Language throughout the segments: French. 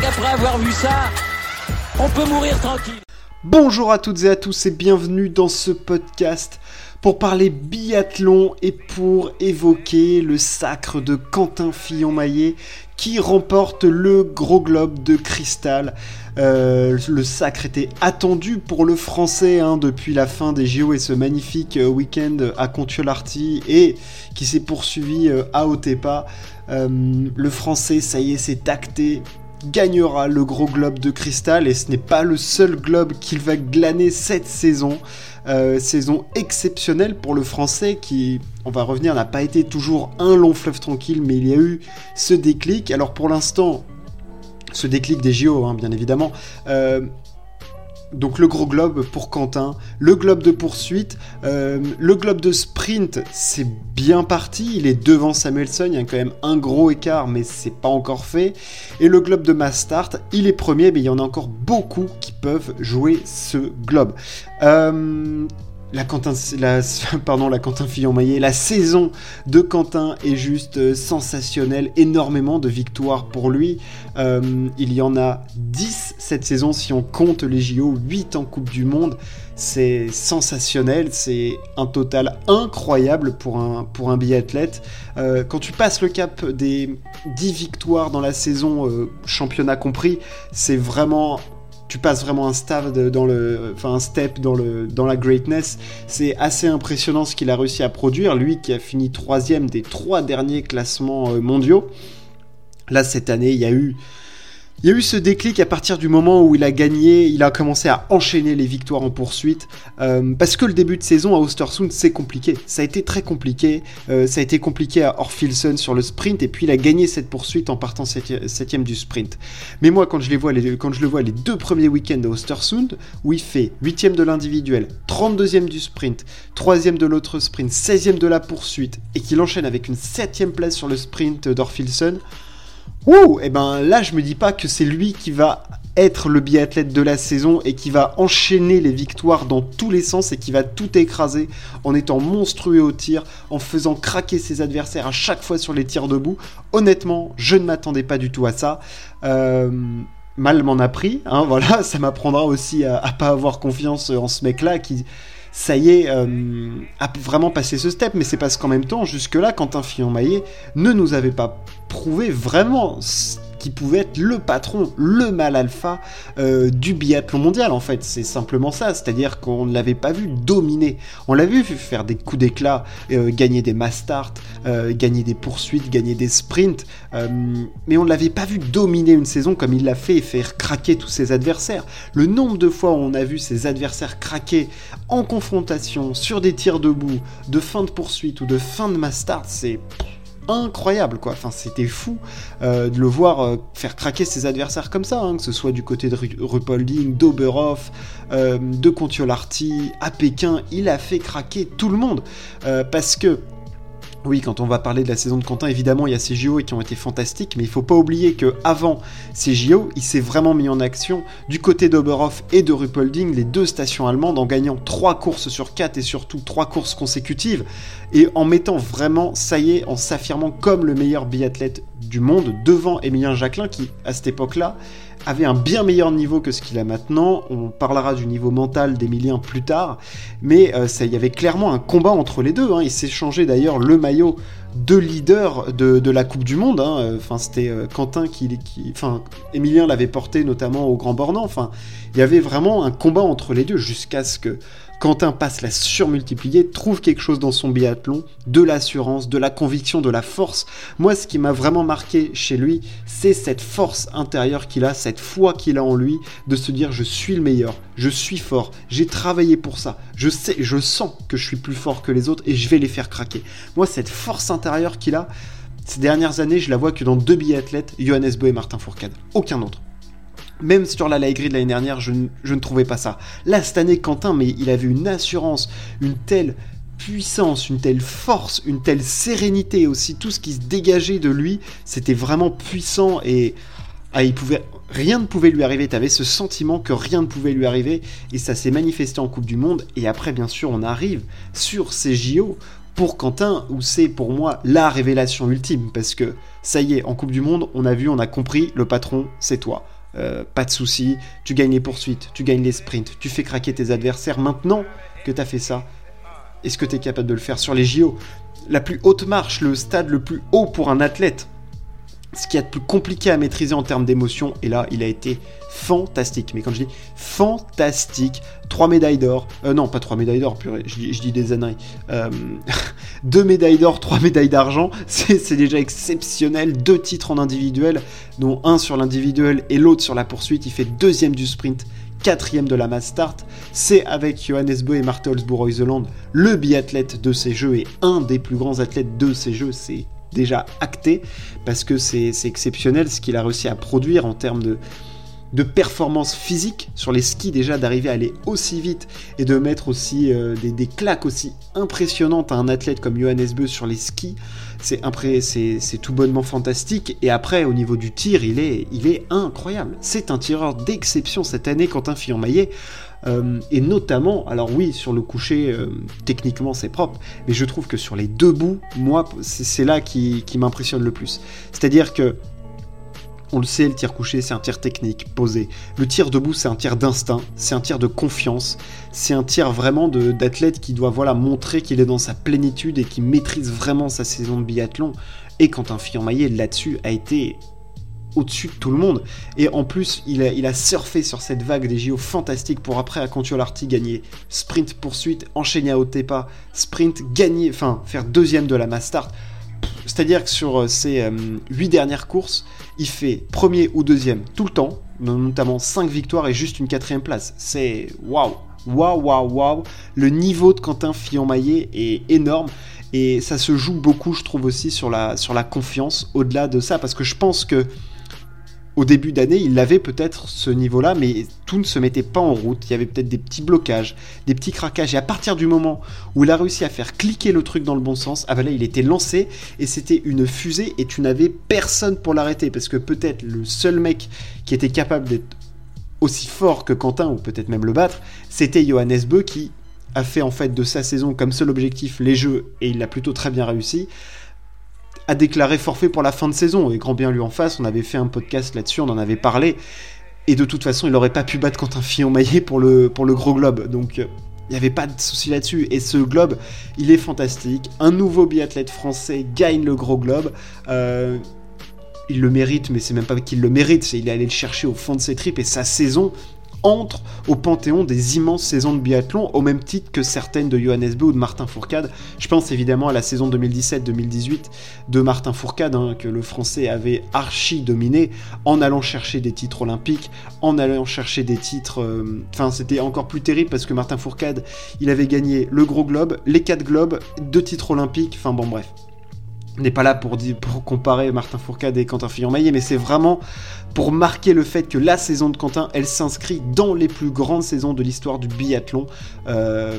qu'après avoir vu ça, on peut mourir tranquille. Bonjour à toutes et à tous et bienvenue dans ce podcast pour parler biathlon et pour évoquer le sacre de Quentin Fillon-Maillet qui remporte le gros globe de cristal. Euh, le sacre était attendu pour le français hein, depuis la fin des JO et ce magnifique euh, week-end à Contiolarty et qui s'est poursuivi euh, à Otepa. le français, ça y est, c'est acté gagnera le gros globe de cristal et ce n'est pas le seul globe qu'il va glaner cette saison. Euh, saison exceptionnelle pour le français qui, on va revenir, n'a pas été toujours un long fleuve tranquille, mais il y a eu ce déclic. Alors pour l'instant, ce déclic des JO, hein, bien évidemment, euh, donc le gros globe pour Quentin, le globe de poursuite, euh, le globe de sprint, c'est bien parti, il est devant Samuelson, il y a quand même un gros écart, mais c'est pas encore fait. Et le globe de mass start, il est premier, mais il y en a encore beaucoup qui peuvent jouer ce globe. Euh, la Quentin, pardon, la Fillon-Maillet, la saison de Quentin est juste euh, sensationnelle, énormément de victoires pour lui. Euh, il y en a 10 cette saison si on compte les JO, 8 en Coupe du Monde. C'est sensationnel, c'est un total incroyable pour un, pour un biathlète. Euh, quand tu passes le cap des 10 victoires dans la saison, championnat compris, c'est vraiment tu passes vraiment un step dans dans la greatness. C'est assez impressionnant ce qu'il a réussi à produire. Lui qui a fini troisième des trois derniers classements euh, mondiaux. Là cette année, il y a eu il y a eu ce déclic à partir du moment où il a gagné, il a commencé à enchaîner les victoires en poursuite, euh, parce que le début de saison à Ostersund c'est compliqué, ça a été très compliqué, euh, ça a été compliqué à Orfilson sur le sprint, et puis il a gagné cette poursuite en partant septième du sprint. Mais moi quand je, les vois, quand je le vois les deux premiers week-ends à Ostersund, où il fait huitième de l'individuel, 32e du sprint, troisième de l'autre sprint, 16e de la poursuite, et qu'il enchaîne avec une septième place sur le sprint d'Orfilson, Ouh, et eh ben là je me dis pas que c'est lui qui va être le biathlète de la saison et qui va enchaîner les victoires dans tous les sens et qui va tout écraser en étant monstrueux au tir, en faisant craquer ses adversaires à chaque fois sur les tirs debout. Honnêtement, je ne m'attendais pas du tout à ça. Euh, mal m'en a pris, hein, voilà, ça m'apprendra aussi à, à, pas avoir confiance en ce mec-là qui ça y est, euh, a vraiment passé ce step, mais c'est parce qu'en même temps, jusque-là, Quentin Fillon-Maillet ne nous avait pas prouvé vraiment qui pouvait être le patron, le mal alpha euh, du biathlon mondial en fait. C'est simplement ça, c'est-à-dire qu'on ne l'avait pas vu dominer. On l'a vu faire des coups d'éclat, euh, gagner des mass start, euh, gagner des poursuites, gagner des sprints, mais on ne l'avait pas vu dominer une saison comme il l'a fait et faire craquer tous ses adversaires. Le nombre de fois où on a vu ses adversaires craquer en confrontation, sur des tirs debout, de fin de poursuite ou de fin de mass start, c'est incroyable quoi. Enfin, c'était fou euh, de le voir euh, faire craquer ses adversaires comme ça, hein, que ce soit du côté de Rupolding, d'Oberhoff, euh, de Contiolarty, à Pékin, il a fait craquer tout le monde parce que oui, quand on va parler de la saison de Quentin, évidemment, il y a ces JO qui ont été fantastiques, mais il faut pas oublier que avant ces JO, il s'est vraiment mis en action du côté d'Oberhof et de Ruppolding, les deux stations allemandes, en gagnant trois courses sur quatre et surtout trois courses consécutives, et en mettant vraiment, ça y est, en s'affirmant comme le meilleur biathlète du monde devant Emilien Jacquelin, qui à cette époque-là avait un bien meilleur niveau que ce qu'il a maintenant. On parlera du niveau mental d'Emilien plus tard, mais euh, il y avait clairement un combat entre les deux. Hein. Il s'est changé d'ailleurs le maillot de leader de, la Coupe du Monde. Hein. Enfin, c'était euh, Quentin qui, qui, enfin, Emilien l'avait porté notamment au Grand Bornand. Enfin, il y avait vraiment un combat entre les deux jusqu'à ce que Quentin passe la surmultiplier, trouve quelque chose dans son biathlon, de l'assurance, de la conviction, de la force. Moi, ce qui m'a vraiment marqué chez lui, c'est cette force intérieure qu'il a, cette foi qu'il a en lui, de se dire je suis le meilleur, je suis fort, j'ai travaillé pour ça, je sais, je sens que je suis plus fort que les autres et je vais les faire craquer. Moi, cette force intérieure qu'il a, ces dernières années, je la vois que dans deux biathlètes, Johannes Bö et Martin Fourcade. Aucun autre. Même sur la Light de l'année dernière, je, ne trouvais pas ça. Là, cette année, Quentin, mais il avait une assurance, une telle puissance, une telle force, une telle sérénité aussi, tout ce qui se dégageait de lui, c'était vraiment puissant et ah, il pouvait, rien ne pouvait lui arriver. Tu avais ce sentiment que rien ne pouvait lui arriver et ça s'est manifesté en Coupe du Monde. Et après, bien sûr, on arrive sur ces JO pour Quentin, où c'est pour moi la révélation ultime, parce que ça y est, en Coupe du Monde, on a vu, on a compris, le patron, c'est toi. Euh, pas de souci, tu gagnes les poursuites, tu gagnes les sprints, tu fais craquer tes adversaires. Maintenant que tu as fait ça, est-ce que tu es capable de le faire sur les JO La plus haute marche, le stade le plus haut pour un athlète, ce qui est a de plus compliqué à maîtriser en termes d'émotion, et là, il a été fantastique. Mais quand je dis fantastique, trois médailles d'or, euh, non, pas trois médailles d'or, je dis, des âneries, euh, deux médailles d'or, trois médailles d'argent, c'est déjà exceptionnel. Deux titres en individuel, dont un sur l'individuel et l'autre sur la poursuite. Il fait deuxième du sprint quatrième de la mass start. C'est avec Johannes Bö et Marthe holzbourg le biathlète de ces jeux et un des plus grands athlètes de ces jeux. C'est déjà acté parce que c'est exceptionnel ce qu'il a réussi à produire en termes de, performance physique sur les skis déjà d'arriver à aller aussi vite et de mettre aussi euh, des, claques aussi impressionnantes à un athlète comme Johannes Beu sur les skis c'est tout bonnement fantastique et après au niveau du tir il est, incroyable c'est un tireur d'exception cette année Quentin Fillon-Maillet euh, et notamment, alors oui, sur le coucher, euh, techniquement c'est propre, mais je trouve que sur les deux bouts, moi, c'est là qui m'impressionne le plus. C'est-à-dire que, on le sait, le tir couché, c'est un tir technique, posé. Le tir debout, c'est un tir d'instinct, c'est un tir de confiance, c'est un tir vraiment d'athlète qui doit voilà, montrer qu'il est dans sa plénitude et qui maîtrise vraiment sa saison de biathlon. Et quand un fillon maillet là-dessus a été au-dessus de tout le monde. Et en plus, il a, surfé sur cette vague des JO fantastiques pour après à Contuolarty gagner sprint poursuite, enchaîner à Otepa, sprint, gagner, enfin faire deuxième de la mass start. C'est-à-dire que sur euh, ces euh, huit dernières courses, il fait premier ou deuxième tout le temps, notamment 5 victoires et juste une quatrième place. C'est waouh, waouh, waouh, waouh. Le niveau de Quentin Fillon-Maillet est énorme. Et ça se joue beaucoup, je trouve aussi, sur la confiance au-delà de ça. Parce que je pense que au début d'année, il avait peut-être ce niveau-là, mais tout ne se mettait pas en route. Il y avait peut-être des petits blocages, des petits craquages. Et à partir du moment où il a réussi à faire cliquer le truc dans le bon sens, ah ben il était lancé et c'était une fusée et tu n'avais personne pour l'arrêter. Parce que peut-être le seul mec qui était capable d'être aussi fort que Quentin, ou peut-être même le battre, c'était Johannes Beu qui a fait en fait de sa saison comme seul objectif les jeux et il l'a plutôt très bien réussi a déclaré forfait pour la fin de saison. Et grand bien lui en face, on avait fait un podcast là-dessus, on en avait parlé. Et de toute façon, il n'aurait pas pu battre Quentin Fillon-Maillet pour le, pour le gros globe. Donc euh, il n'y avait pas de souci là-dessus. Et ce globe, il est fantastique. Un nouveau biathlète français gagne le gros globe. Euh, il le mérite, mais c'est même pas qu'il le mérite, c'est il est allé le chercher au fond de ses tripes et sa saison entre au panthéon des immenses saisons de biathlon, au même titre que certaines de Johannes Beu ou de Martin Fourcade. Je pense évidemment à la saison 2017-2018 de Martin Fourcade, hein, que le Français avait archi dominé en allant chercher des titres olympiques, en allant chercher des titres... Euh, enfin, c'était encore plus terrible parce que Martin Fourcade, il avait gagné le gros globe, les quatre globes, deux titres olympiques, enfin bon bref n'est pas là pour, pour comparer Martin Fourcade et Quentin Fillon-Maillet, mais c'est vraiment pour marquer le fait que la saison de Quentin, elle s'inscrit dans les plus grandes saisons de l'histoire du biathlon. Euh,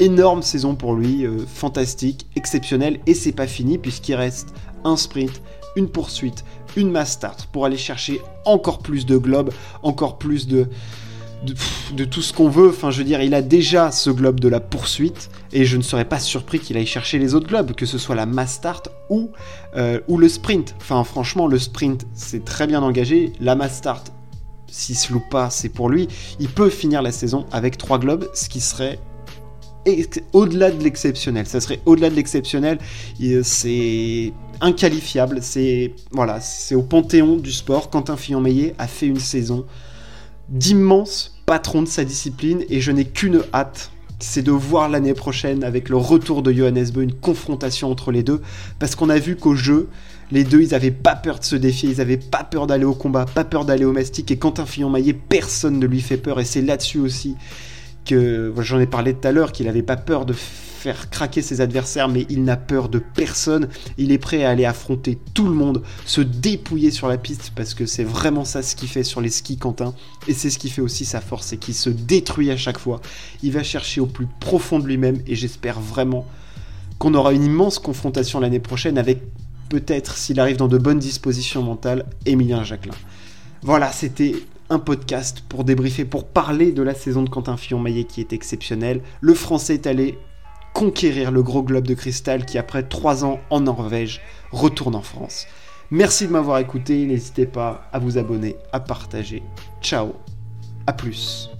énorme saison pour lui, euh, fantastique, exceptionnel, et c'est pas fini puisqu'il reste un sprint, une poursuite, une mass start pour aller chercher encore plus de globes, encore plus de, de, tout ce qu'on veut. Enfin, je veux dire, il a déjà ce globe de la poursuite, et je ne serais pas surpris qu'il aille chercher les autres globes, que ce soit la mass start ou, euh, ou le sprint. Enfin, franchement, le sprint, c'est très bien engagé. La mass start, s'il se loupe pas, c'est pour lui. Il peut finir la saison avec trois globes, ce qui serait au-delà de l'exceptionnel. Ça serait au-delà de l'exceptionnel. C'est inqualifiable. C'est voilà, c'est au panthéon du sport. Quentin Fillon-Meillet a fait une saison d'immense patron de sa discipline et je n'ai qu'une hâte, c'est de voir l'année prochaine avec le retour de Johannes Beu une confrontation entre les deux parce qu'on a vu qu'au jeu les deux, ils n'avaient pas peur de se défier, ils n'avaient pas peur d'aller au combat, pas peur d'aller au mastic. Et Quentin Fillon-Maillet, personne ne lui fait peur. Et c'est là-dessus aussi j'en ai parlé tout à l'heure, qu'il n'avait pas peur de faire craquer ses adversaires, mais il n'a peur de personne. Il est prêt à aller affronter tout le monde, se dépouiller sur la piste, parce que c'est vraiment ça ce qu'il fait sur les skis Quentin. Et c'est ce qui fait aussi sa force, c'est qu'il se détruit à chaque fois. Il va chercher au plus profond de lui-même, et j'espère vraiment qu'on aura une immense confrontation l'année prochaine avec peut-être, s'il arrive dans de bonnes dispositions mentales, Emilien Jacquelin. Voilà, c'était un podcast pour débriefer, pour parler de la saison de Quentin Fillon-Maillet qui est exceptionnelle. Le français est allé conquérir le gros globe de cristal qui, après 3 ans en Norvège, retourne en France. Merci de m'avoir écouté, n'hésitez pas à vous abonner, à partager. Ciao, à plus.